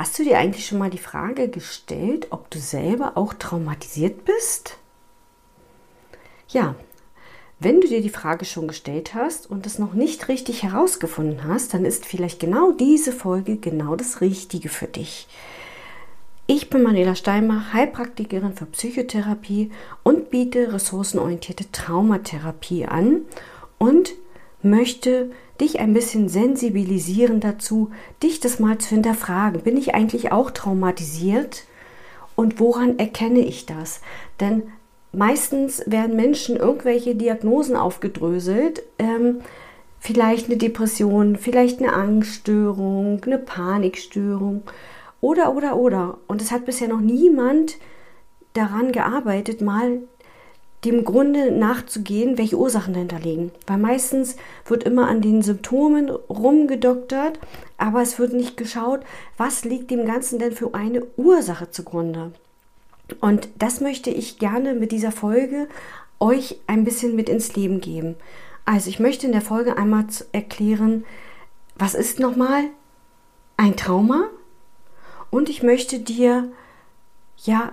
Hast du dir eigentlich schon mal die Frage gestellt, ob du selber auch traumatisiert bist? Ja, wenn du dir die Frage schon gestellt hast und es noch nicht richtig herausgefunden hast, dann ist vielleicht genau diese Folge genau das Richtige für dich. Ich bin Manuela Steinmach, Heilpraktikerin für Psychotherapie und biete ressourcenorientierte Traumatherapie an und möchte dich ein bisschen sensibilisieren dazu, dich das mal zu hinterfragen. Bin ich eigentlich auch traumatisiert? Und woran erkenne ich das? Denn meistens werden Menschen irgendwelche Diagnosen aufgedröselt. Ähm, vielleicht eine Depression, vielleicht eine Angststörung, eine Panikstörung oder, oder, oder. Und es hat bisher noch niemand daran gearbeitet, mal dem Grunde nachzugehen, welche Ursachen dahinter liegen. Weil meistens wird immer an den Symptomen rumgedoktert, aber es wird nicht geschaut, was liegt dem Ganzen denn für eine Ursache zugrunde. Und das möchte ich gerne mit dieser Folge euch ein bisschen mit ins Leben geben. Also ich möchte in der Folge einmal erklären, was ist nochmal ein Trauma? Und ich möchte dir ja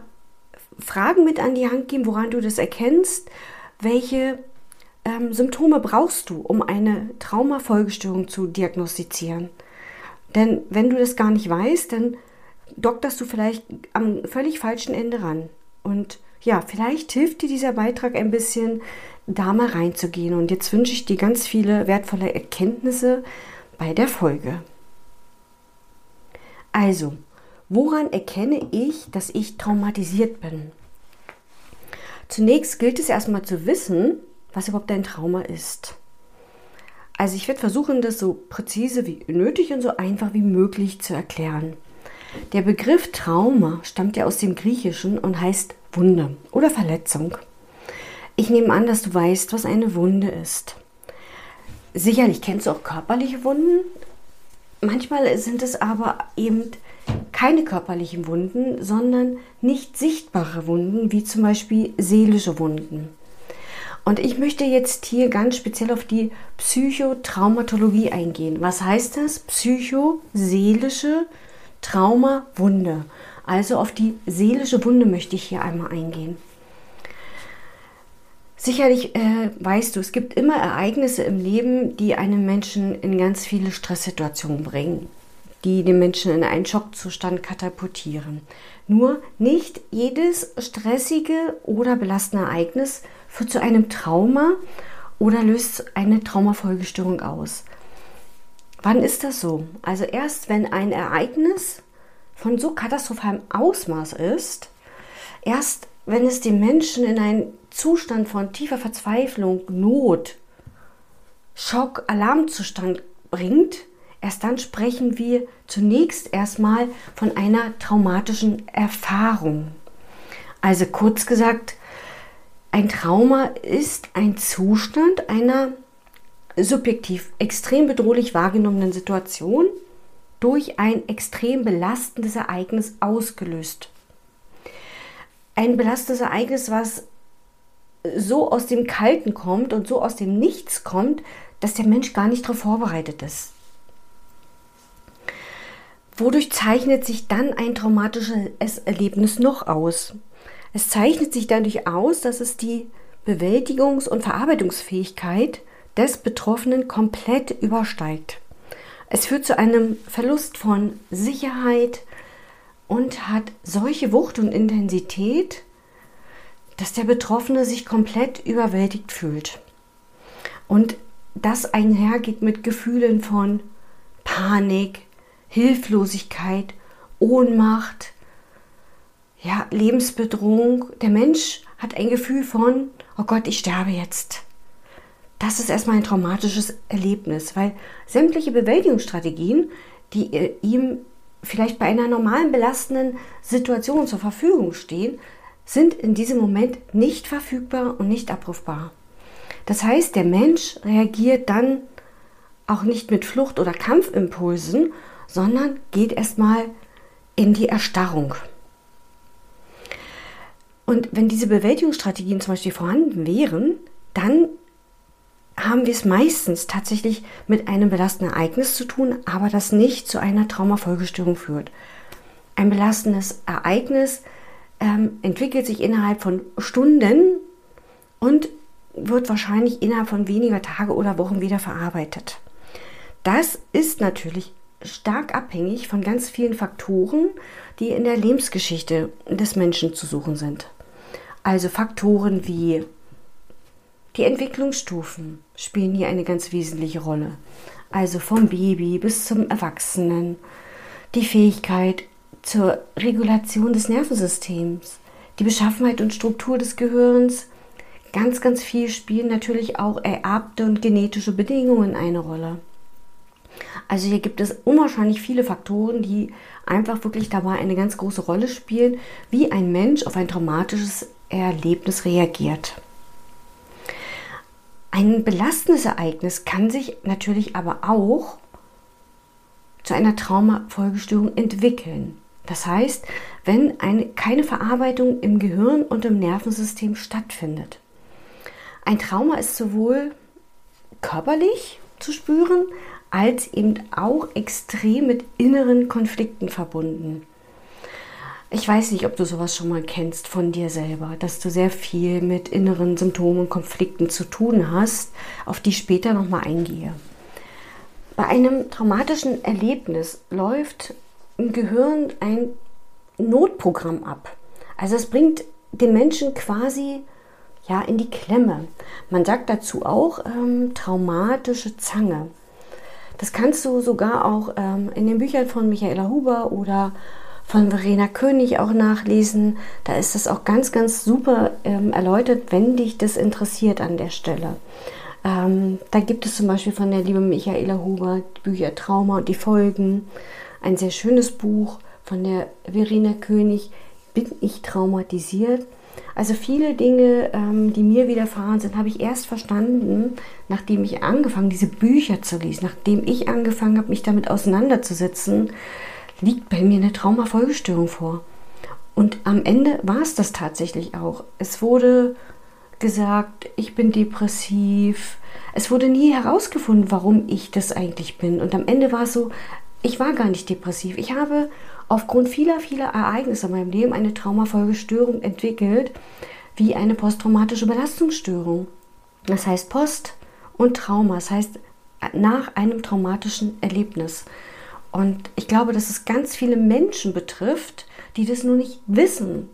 Fragen mit an die Hand geben, woran du das erkennst, welche ähm, Symptome brauchst du, um eine Traumafolgestörung zu diagnostizieren. Denn wenn du das gar nicht weißt, dann dokterst du vielleicht am völlig falschen Ende ran. Und ja, vielleicht hilft dir dieser Beitrag ein bisschen, da mal reinzugehen. Und jetzt wünsche ich dir ganz viele wertvolle Erkenntnisse bei der Folge. Also, Woran erkenne ich, dass ich traumatisiert bin? Zunächst gilt es erstmal zu wissen, was überhaupt ein Trauma ist. Also ich werde versuchen, das so präzise wie nötig und so einfach wie möglich zu erklären. Der Begriff Trauma stammt ja aus dem Griechischen und heißt Wunde oder Verletzung. Ich nehme an, dass du weißt, was eine Wunde ist. Sicherlich kennst du auch körperliche Wunden. Manchmal sind es aber eben keine körperlichen Wunden, sondern nicht sichtbare Wunden, wie zum Beispiel seelische Wunden. Und ich möchte jetzt hier ganz speziell auf die Psychotraumatologie eingehen. Was heißt das? Psychoseelische Traumawunde. Also auf die seelische Wunde möchte ich hier einmal eingehen. Sicherlich äh, weißt du, es gibt immer Ereignisse im Leben, die einen Menschen in ganz viele Stresssituationen bringen die den Menschen in einen Schockzustand katapultieren. Nur nicht jedes stressige oder belastende Ereignis führt zu einem Trauma oder löst eine Traumafolgestörung aus. Wann ist das so? Also erst wenn ein Ereignis von so katastrophalem Ausmaß ist, erst wenn es den Menschen in einen Zustand von tiefer Verzweiflung, Not, Schock, Alarmzustand bringt, Erst dann sprechen wir zunächst erstmal von einer traumatischen Erfahrung. Also kurz gesagt, ein Trauma ist ein Zustand einer subjektiv extrem bedrohlich wahrgenommenen Situation durch ein extrem belastendes Ereignis ausgelöst. Ein belastendes Ereignis, was so aus dem Kalten kommt und so aus dem Nichts kommt, dass der Mensch gar nicht darauf vorbereitet ist. Wodurch zeichnet sich dann ein traumatisches Erlebnis noch aus? Es zeichnet sich dadurch aus, dass es die Bewältigungs- und Verarbeitungsfähigkeit des Betroffenen komplett übersteigt. Es führt zu einem Verlust von Sicherheit und hat solche Wucht und Intensität, dass der Betroffene sich komplett überwältigt fühlt. Und das einhergeht mit Gefühlen von Panik, Hilflosigkeit, Ohnmacht, ja, Lebensbedrohung. Der Mensch hat ein Gefühl von, oh Gott, ich sterbe jetzt. Das ist erstmal ein traumatisches Erlebnis, weil sämtliche Bewältigungsstrategien, die äh, ihm vielleicht bei einer normalen belastenden Situation zur Verfügung stehen, sind in diesem Moment nicht verfügbar und nicht abrufbar. Das heißt, der Mensch reagiert dann auch nicht mit Flucht- oder Kampfimpulsen, sondern geht erstmal in die Erstarrung. Und wenn diese Bewältigungsstrategien zum Beispiel vorhanden wären, dann haben wir es meistens tatsächlich mit einem belastenden Ereignis zu tun, aber das nicht zu einer Traumafolgestörung führt. Ein belastendes Ereignis ähm, entwickelt sich innerhalb von Stunden und wird wahrscheinlich innerhalb von weniger Tage oder Wochen wieder verarbeitet. Das ist natürlich stark abhängig von ganz vielen Faktoren, die in der Lebensgeschichte des Menschen zu suchen sind. Also Faktoren wie die Entwicklungsstufen spielen hier eine ganz wesentliche Rolle. Also vom Baby bis zum Erwachsenen. Die Fähigkeit zur Regulation des Nervensystems, die Beschaffenheit und Struktur des Gehirns. Ganz, ganz viel spielen natürlich auch ererbte und genetische Bedingungen eine Rolle. Also hier gibt es unwahrscheinlich viele Faktoren, die einfach wirklich dabei eine ganz große Rolle spielen, wie ein Mensch auf ein traumatisches Erlebnis reagiert. Ein belastendes Ereignis kann sich natürlich aber auch zu einer Traumafolgestörung entwickeln. Das heißt, wenn eine, keine Verarbeitung im Gehirn und im Nervensystem stattfindet. Ein Trauma ist sowohl körperlich zu spüren, als eben auch extrem mit inneren Konflikten verbunden. Ich weiß nicht, ob du sowas schon mal kennst von dir selber, dass du sehr viel mit inneren Symptomen und Konflikten zu tun hast, auf die ich später nochmal eingehe. Bei einem traumatischen Erlebnis läuft im Gehirn ein Notprogramm ab. Also es bringt den Menschen quasi ja in die Klemme. Man sagt dazu auch ähm, traumatische Zange. Das kannst du sogar auch ähm, in den Büchern von Michaela Huber oder von Verena König auch nachlesen. Da ist das auch ganz, ganz super ähm, erläutert, wenn dich das interessiert an der Stelle. Ähm, da gibt es zum Beispiel von der lieben Michaela Huber Bücher Trauma und die Folgen. Ein sehr schönes Buch von der Verena König, Bin ich traumatisiert? Also viele Dinge, ähm, die mir widerfahren sind, habe ich erst verstanden, nachdem ich angefangen, diese Bücher zu lesen, nachdem ich angefangen habe, mich damit auseinanderzusetzen, liegt bei mir eine Traumafolgestörung vor. Und am Ende war es das tatsächlich auch. Es wurde gesagt, ich bin depressiv. Es wurde nie herausgefunden, warum ich das eigentlich bin. Und am Ende war es so, ich war gar nicht depressiv. Ich habe aufgrund vieler, vieler Ereignisse in meinem Leben eine Traumafolgestörung entwickelt, wie eine posttraumatische Belastungsstörung. Das heißt Post und Trauma, das heißt nach einem traumatischen Erlebnis. Und ich glaube, dass es ganz viele Menschen betrifft, die das nur nicht wissen.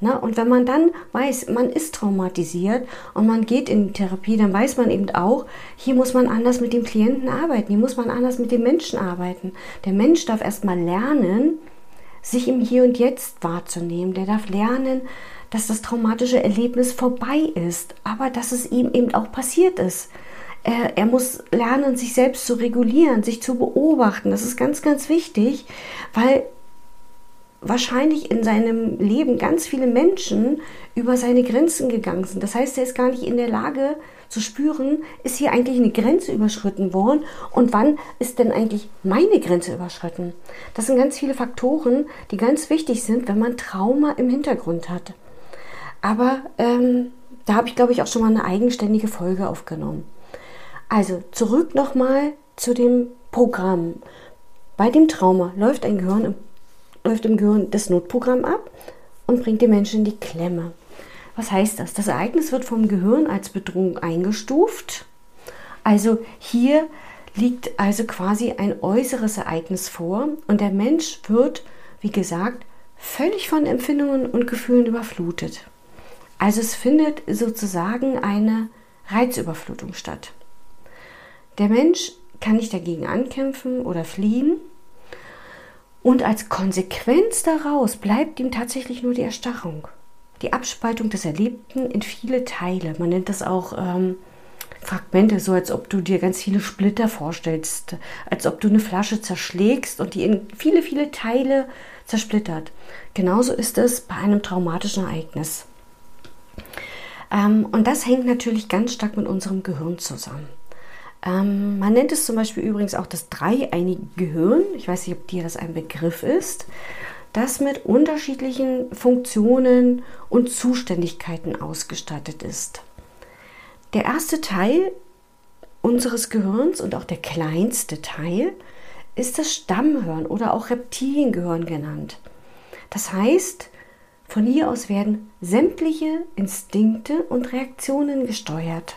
Ne? Und wenn man dann weiß, man ist traumatisiert und man geht in die Therapie, dann weiß man eben auch, hier muss man anders mit dem Klienten arbeiten, hier muss man anders mit dem Menschen arbeiten. Der Mensch darf erstmal lernen, sich im Hier und Jetzt wahrzunehmen. Der darf lernen, dass das traumatische Erlebnis vorbei ist, aber dass es ihm eben auch passiert ist. Er, er, muss lernen, sich selbst zu regulieren, sich zu beobachten. Das ist ganz, ganz wichtig, weil wahrscheinlich in seinem Leben ganz viele Menschen über seine Grenzen gegangen sind. Das heißt, er ist gar nicht in der Lage zu spüren, ist hier eigentlich eine Grenze überschritten worden und wann ist denn eigentlich meine Grenze überschritten. Das sind ganz viele Faktoren, die ganz wichtig sind, wenn man Trauma im Hintergrund hat. Aber ähm, da habe ich, glaube ich, auch schon mal eine eigenständige Folge aufgenommen. Also zurück nochmal zu dem Programm. Bei dem Trauma läuft, ein Gehirn, läuft im Gehirn das Notprogramm ab und bringt den Menschen in die Klemme. Was heißt das? Das Ereignis wird vom Gehirn als Bedrohung eingestuft. Also hier liegt also quasi ein äußeres Ereignis vor und der Mensch wird, wie gesagt, völlig von Empfindungen und Gefühlen überflutet. Also es findet sozusagen eine Reizüberflutung statt. Der Mensch kann nicht dagegen ankämpfen oder fliehen. Und als Konsequenz daraus bleibt ihm tatsächlich nur die Erstarrung. Die Abspaltung des Erlebten in viele Teile. Man nennt das auch ähm, Fragmente, so als ob du dir ganz viele Splitter vorstellst, als ob du eine Flasche zerschlägst und die in viele, viele Teile zersplittert. Genauso ist es bei einem traumatischen Ereignis. Ähm, und das hängt natürlich ganz stark mit unserem Gehirn zusammen. Ähm, man nennt es zum Beispiel übrigens auch das dreieinige Gehirn. Ich weiß nicht, ob dir das ein Begriff ist. Das mit unterschiedlichen Funktionen und Zuständigkeiten ausgestattet ist. Der erste Teil unseres Gehirns und auch der kleinste Teil ist das Stammhirn oder auch Reptiliengehirn genannt. Das heißt, von hier aus werden sämtliche Instinkte und Reaktionen gesteuert.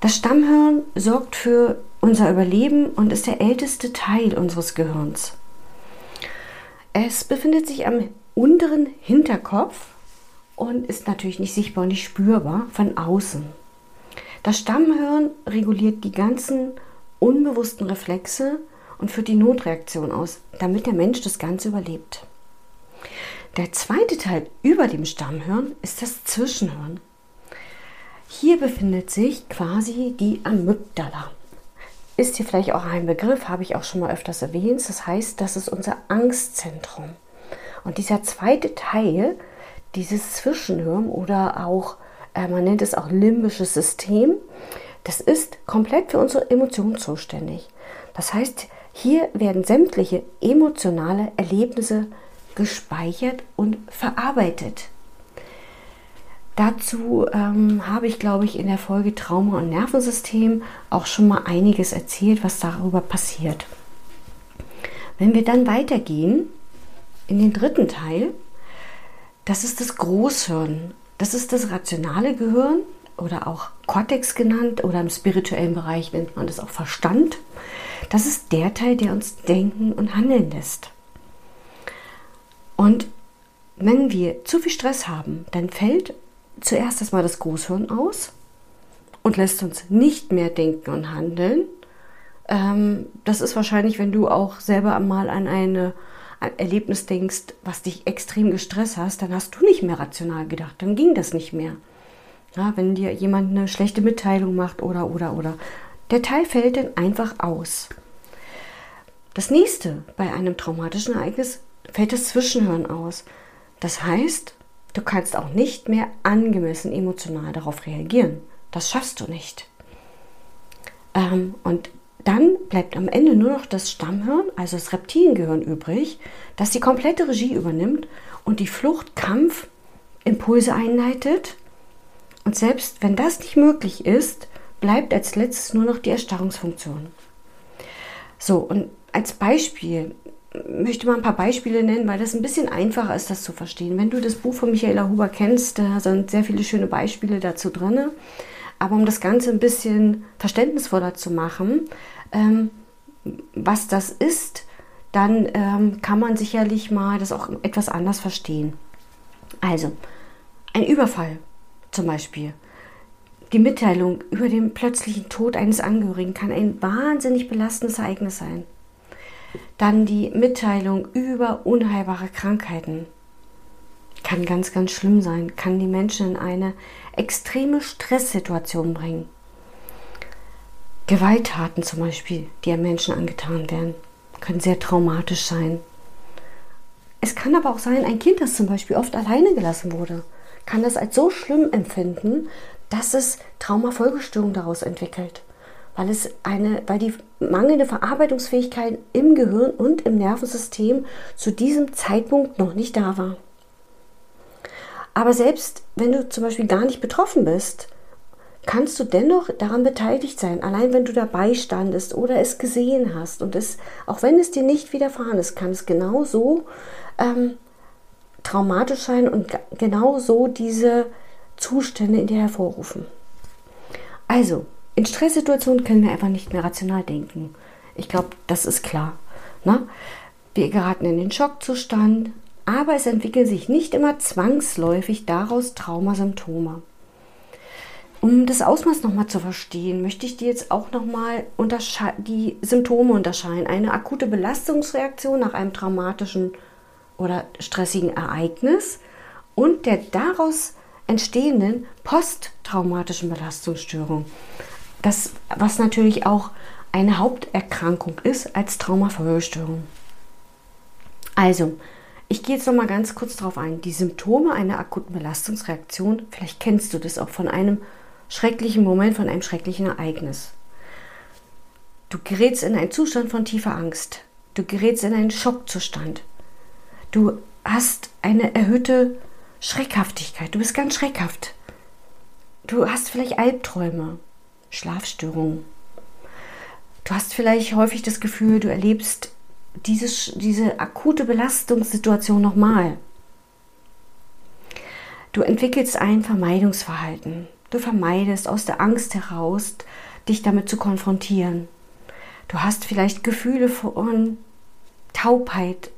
Das Stammhirn sorgt für unser Überleben und ist der älteste Teil unseres Gehirns. Es befindet sich am unteren Hinterkopf und ist natürlich nicht sichtbar und nicht spürbar von außen. Das Stammhirn reguliert die ganzen unbewussten Reflexe und führt die Notreaktion aus, damit der Mensch das Ganze überlebt. Der zweite Teil über dem Stammhirn ist das Zwischenhirn. Hier befindet sich quasi die Amygdala. Ist hier vielleicht auch ein Begriff, habe ich auch schon mal öfters erwähnt. Das heißt, das ist unser Angstzentrum. Und dieser zweite Teil, dieses Zwischenhirn oder auch, äh, man nennt es auch limbisches System, das ist komplett für unsere Emotionen zuständig. Das heißt, hier werden sämtliche emotionale Erlebnisse gespeichert und verarbeitet. Dazu ähm, habe ich, glaube ich, in der Folge Trauma und Nervensystem auch schon mal einiges erzählt, was darüber passiert. Wenn wir dann weitergehen in den dritten Teil, das ist das Großhirn. Das ist das rationale Gehirn oder auch Cortex genannt oder im spirituellen Bereich nennt man das auch Verstand. Das ist der Teil, der uns denken und handeln lässt. Und wenn wir zu viel Stress haben, dann fällt zuerst erstmal das Großhirn aus und lässt uns nicht mehr denken und handeln. Ähm, das ist wahrscheinlich, wenn du auch selber einmal an eine, ein Erlebnis denkst, was dich extrem gestresst hast, dann hast du nicht mehr rational gedacht, dann ging das nicht mehr. Ja, wenn dir jemand eine schlechte Mitteilung macht oder oder oder. Der Teil fällt dann einfach aus. Das nächste bei einem traumatischen Ereignis fällt das Zwischenhören aus. Das heißt, du kannst auch nicht mehr angemessen emotional darauf reagieren. Das schaffst du nicht. Ähm, und dann bleibt am Ende nur noch das Stammhirn, also das Reptiliengehirn übrig, das die komplette Regie übernimmt und die Fluchtkampfimpulse einleitet. Und selbst wenn das nicht möglich ist, bleibt als letztes nur noch die Erstarrungsfunktion. So, und als Beispiel möchte mal ein paar Beispiele nennen, weil das ein bisschen einfacher ist, das zu verstehen. Wenn du das Buch von Michaela Huber kennst, da sind sehr viele schöne Beispiele dazu drin. Aber um das Ganze ein bisschen verständnisvoller zu machen, ähm, was das ist, dann ähm, kann man sicherlich mal das auch etwas anders verstehen. Also, ein Überfall zum Beispiel. Die Mitteilung über den plötzlichen Tod eines Angehörigen kann ein wahnsinnig belastendes Ereignis sein. Dann die Mitteilung über unheilbare Krankheiten. Kann ganz, ganz schlimm sein, kann die Menschen in eine extreme Stresssituation bringen. Gewalttaten zum Beispiel, die an Menschen angetan werden, können sehr traumatisch sein. Es kann aber auch sein, ein Kind, das zum Beispiel oft alleine gelassen wurde, kann das als so schlimm empfinden, dass es Traumafolgestörungen daraus entwickelt weil es eine, weil die mangelnde Verarbeitungsfähigkeit im Gehirn und im Nervensystem zu diesem Zeitpunkt noch nicht da war. Aber selbst wenn du zum Beispiel gar nicht betroffen bist, kannst du dennoch daran beteiligt sein, allein wenn du dabei standest oder es gesehen hast. Und es, auch wenn es dir nicht widerfahren ist, kann es genauso ähm, traumatisch sein und genauso diese Zustände in dir hervorrufen. Also, in Stresssituationen können wir einfach nicht mehr rational denken. Ich glaube, das ist klar. Ne? Wir geraten in den Schockzustand, aber es entwickeln sich nicht immer zwangsläufig daraus Traumasymptome. Um das Ausmaß nochmal zu verstehen, möchte ich dir jetzt auch nochmal die Symptome unterscheiden. Eine akute Belastungsreaktion nach einem traumatischen oder stressigen Ereignis und der daraus entstehenden posttraumatischen Belastungsstörung das, was natürlich auch eine Haupterkrankung ist als Traumafolgestörung. Also, ich gehe jetzt noch mal ganz kurz darauf ein. Die Symptome einer akuten Belastungsreaktion, vielleicht kennst du das auch von einem schrecklichen Moment, von einem schrecklichen Ereignis. Du gerätst in einen Zustand von tiefer Angst. Du gerätst in einen Schockzustand. Du hast eine erhöhte Schreckhaftigkeit. Du bist ganz schreckhaft. Du hast vielleicht Albträume. Schlafstörungen. Du hast vielleicht häufig das Gefühl, du erlebst diese, diese akute Belastungssituation nochmal. Du entwickelst ein Vermeidungsverhalten. Du vermeidest aus der Angst heraus, dich damit zu konfrontieren. Du hast vielleicht Gefühle von Taubheit.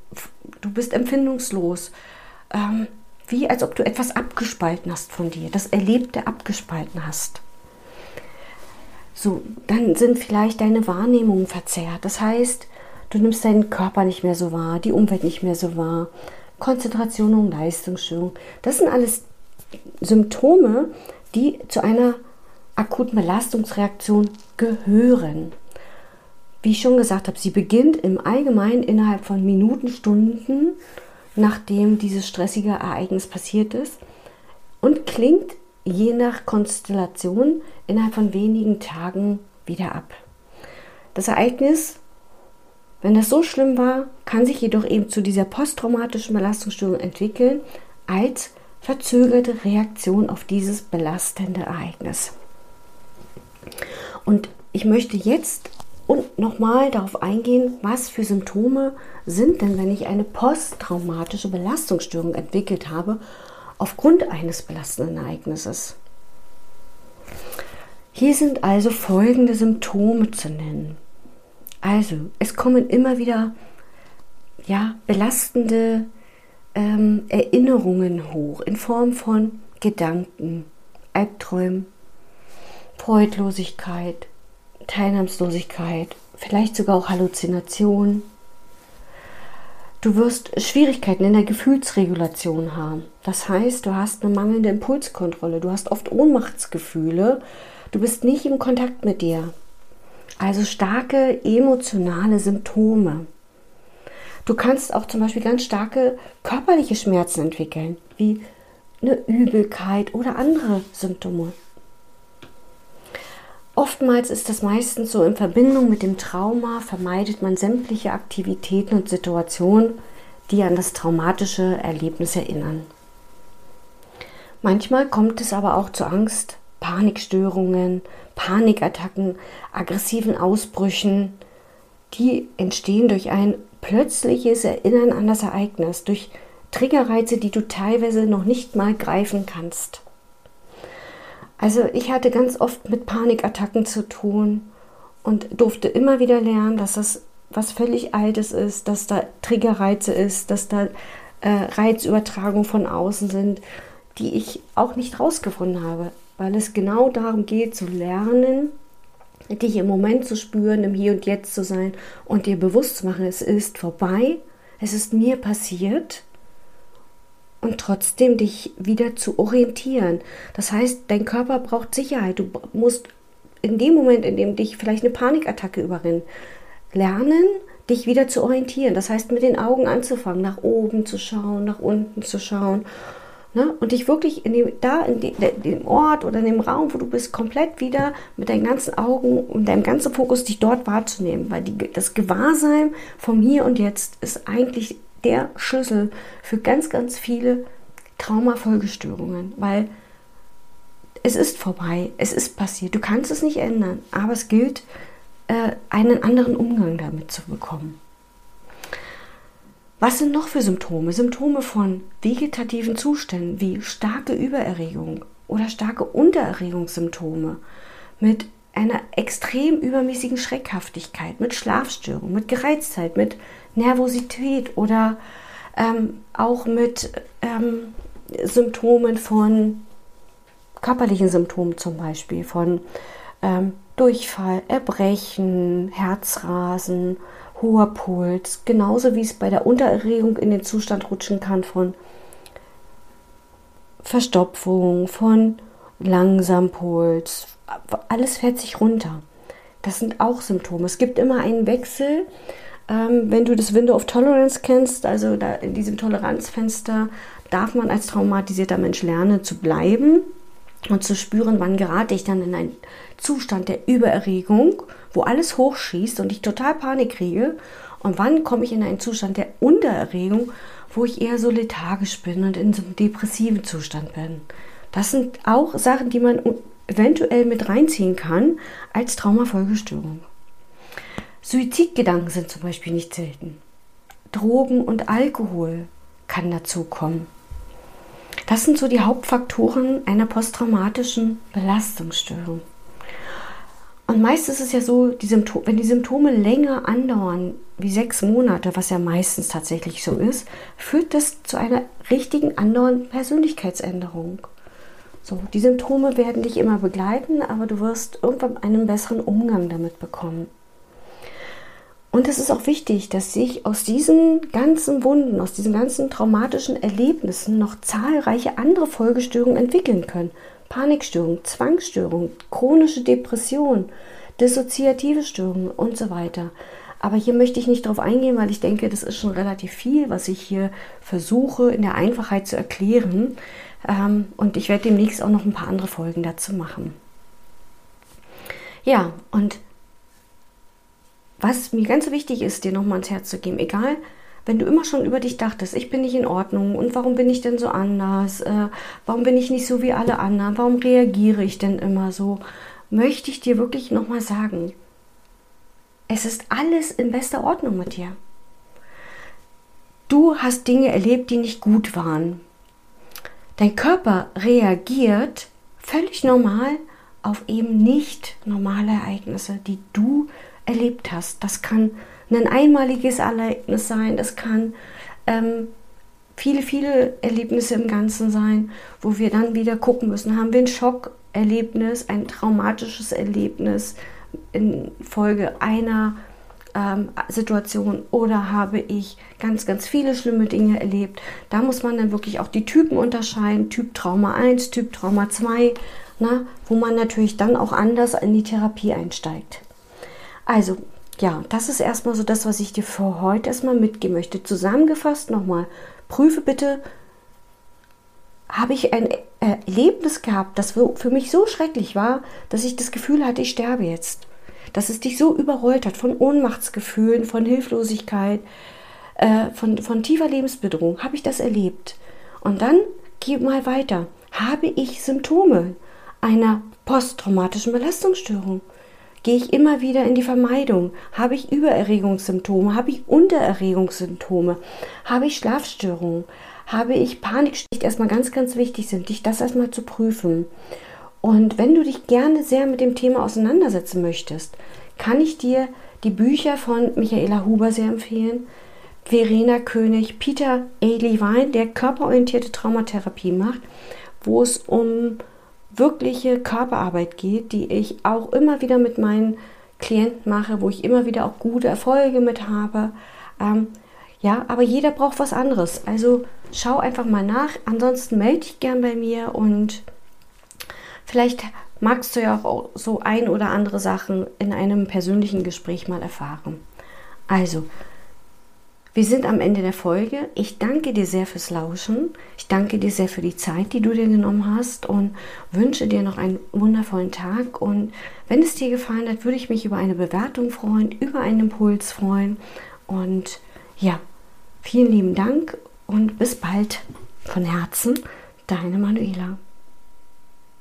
Du bist empfindungslos. Ähm, wie als ob du etwas abgespalten hast von dir, das Erlebte abgespalten hast. So, dann sind vielleicht deine Wahrnehmungen verzerrt. Das heißt, du nimmst deinen Körper nicht mehr so wahr, die Umwelt nicht mehr so wahr. Konzentration und Leistungsstörung. Das sind alles Symptome, die zu einer akuten Belastungsreaktion gehören. Wie ich schon gesagt habe, sie beginnt im Allgemeinen innerhalb von Minuten, Stunden, nachdem dieses stressige Ereignis passiert ist und klingt je nach Konstellation innerhalb von wenigen Tagen wieder ab. Das Ereignis, wenn das so schlimm war, kann sich jedoch eben zu dieser posttraumatischen Belastungsstörung entwickeln als verzögerte Reaktion auf dieses belastende Ereignis. Und ich möchte jetzt und nochmal darauf eingehen, was für Symptome sind denn, wenn ich eine posttraumatische Belastungsstörung entwickelt habe aufgrund eines belastenden Ereignisses. Hier sind also folgende Symptome zu nennen. Also, es kommen immer wieder ja, belastende ähm, Erinnerungen hoch in Form von Gedanken, Albträumen, Freudlosigkeit, Teilnahmslosigkeit, vielleicht sogar auch Halluzinationen. Du wirst Schwierigkeiten in der Gefühlsregulation haben. Das heißt, du hast eine mangelnde Impulskontrolle, du hast oft Ohnmachtsgefühle, du bist nicht im Kontakt mit dir. Also starke emotionale Symptome. Du kannst auch zum Beispiel ganz starke körperliche Schmerzen entwickeln, wie eine Übelkeit oder andere Symptome. Oftmals ist das meistens so in Verbindung mit dem Trauma, vermeidet man sämtliche Aktivitäten und Situationen, die an das traumatische Erlebnis erinnern. Manchmal kommt es aber auch zu Angst, Panikstörungen, Panikattacken, aggressiven Ausbrüchen, die entstehen durch ein plötzliches Erinnern an das Ereignis, durch Triggerreize, die du teilweise noch nicht mal greifen kannst. Also ich hatte ganz oft mit Panikattacken zu tun und durfte immer wieder lernen, dass das was völlig Altes ist, dass da Triggerreize ist, dass da äh, Reizübertragung von außen sind, die ich auch nicht rausgefunden habe, weil es genau darum geht zu lernen, dich im Moment zu spüren, im Hier und Jetzt zu sein und dir bewusst zu machen, es ist vorbei, es ist mir passiert und trotzdem dich wieder zu orientieren. Das heißt, dein Körper braucht Sicherheit. Du musst in dem Moment, in dem dich vielleicht eine Panikattacke überrennt, lernen, dich wieder zu orientieren. Das heißt, mit den Augen anzufangen, nach oben zu schauen, nach unten zu schauen. Ne? Und dich wirklich in dem, da in dem, dem Ort oder in dem Raum, wo du bist, komplett wieder mit deinen ganzen Augen und deinem ganzen Fokus dich dort wahrzunehmen. Weil die, das Gewahrsein vom Hier und Jetzt ist eigentlich der Schlüssel für ganz, ganz viele Traumafolgestörungen, weil es ist vorbei, es ist passiert, du kannst es nicht ändern, aber es gilt, äh, einen anderen Umgang damit zu bekommen. Was sind noch für Symptome? Symptome von vegetativen Zuständen wie starke Übererregung oder starke Untererregungssymptome mit einer extrem übermäßigen Schreckhaftigkeit, mit Schlafstörungen, mit Gereiztheit, mit Nervosität oder ähm, auch mit ähm, Symptomen von körperlichen Symptomen zum Beispiel, von ähm, Durchfall, Erbrechen, Herzrasen, hoher Puls, genauso wie es bei der Untererregung in den Zustand rutschen kann von Verstopfung, von langsam Puls, alles fährt sich runter. Das sind auch Symptome. Es gibt immer einen Wechsel ähm, wenn du das Window of Tolerance kennst, also da in diesem Toleranzfenster, darf man als traumatisierter Mensch lernen zu bleiben und zu spüren, wann gerate ich dann in einen Zustand der Übererregung, wo alles hochschießt und ich total Panik kriege und wann komme ich in einen Zustand der Untererregung, wo ich eher so lethargisch bin und in so einem depressiven Zustand bin. Das sind auch Sachen, die man eventuell mit reinziehen kann als Traumafolgestörung. Suizidgedanken sind zum Beispiel nicht selten. Drogen und Alkohol kann dazu kommen. Das sind so die Hauptfaktoren einer posttraumatischen Belastungsstörung. Und meist ist es ja so, die wenn die Symptome länger andauern, wie sechs Monate, was ja meistens tatsächlich so ist, führt das zu einer richtigen andauernden Persönlichkeitsänderung. So, die Symptome werden dich immer begleiten, aber du wirst irgendwann einen besseren Umgang damit bekommen. Und es ist auch wichtig, dass sich aus diesen ganzen Wunden, aus diesen ganzen traumatischen Erlebnissen noch zahlreiche andere Folgestörungen entwickeln können. Panikstörungen, Zwangsstörungen, chronische Depression, dissoziative Störungen und so weiter. Aber hier möchte ich nicht darauf eingehen, weil ich denke, das ist schon relativ viel, was ich hier versuche in der Einfachheit zu erklären. Ähm, und ich werde demnächst auch noch ein paar andere Folgen dazu machen. Ja, und was mir ganz wichtig ist, dir nochmal ans Herz zu geben, egal, wenn du immer schon über dich dachtest, ich bin nicht in Ordnung und warum bin ich denn so anders, äh, warum bin ich nicht so wie alle anderen, warum reagiere ich denn immer so, möchte ich dir wirklich nochmal sagen, es ist alles in bester Ordnung mit dir. Du hast Dinge erlebt, die nicht gut waren. Dein Körper reagiert völlig normal auf eben nicht normale Ereignisse, die du erlebt hast. Das kann ein einmaliges Ereignis sein, das kann ähm, viele, viele Erlebnisse im Ganzen sein, wo wir dann wieder gucken müssen, haben wir ein Schockerlebnis, ein traumatisches Erlebnis infolge einer ähm, Situation oder habe ich ganz, ganz viele schlimme Dinge erlebt. Da muss man dann wirklich auch die Typen unterscheiden, Typ Trauma 1, Typ Trauma 2, na, wo man natürlich dann auch anders in die Therapie einsteigt. Also, ja, das ist erstmal so das, was ich dir für heute erstmal mitgeben möchte. Zusammengefasst nochmal, prüfe bitte, habe ich ein Erlebnis gehabt, das für mich so schrecklich war, dass ich das Gefühl hatte, ich sterbe jetzt. Dass es dich so überrollt hat von Ohnmachtsgefühlen, von Hilflosigkeit, äh, von, von tiefer Lebensbedrohung. Habe ich das erlebt? Und dann geh mal weiter. Habe ich Symptome einer posttraumatischen Belastungsstörung? Gehe ich immer wieder in die Vermeidung? Habe ich Übererregungssymptome? Habe ich Untererregungssymptome? Habe ich Schlafstörungen? Habe ich Panikstörungen? Erstmal ganz, ganz wichtig sind, dich das erstmal zu prüfen. Und wenn du dich gerne sehr mit dem Thema auseinandersetzen möchtest, kann ich dir die Bücher von Michaela Huber sehr empfehlen. Verena König, Peter A. Levine, der körperorientierte Traumatherapie macht, wo es um wirkliche Körperarbeit geht, die ich auch immer wieder mit meinen Klienten mache, wo ich immer wieder auch gute Erfolge mit habe. Ähm, ja, aber jeder braucht was anderes. Also schau einfach mal nach. Ansonsten melde dich gern bei mir und vielleicht magst du ja auch so ein oder andere Sachen in einem persönlichen Gespräch mal erfahren. Also, wir sind am Ende der Folge. Ich danke dir sehr fürs Lauschen. Ich danke dir sehr für die Zeit, die du dir genommen hast und wünsche dir noch einen wundervollen Tag. Und wenn es dir gefallen hat, würde ich mich über eine Bewertung freuen, über einen Impuls freuen. Und ja, vielen lieben Dank und bis bald von Herzen, deine Manuela.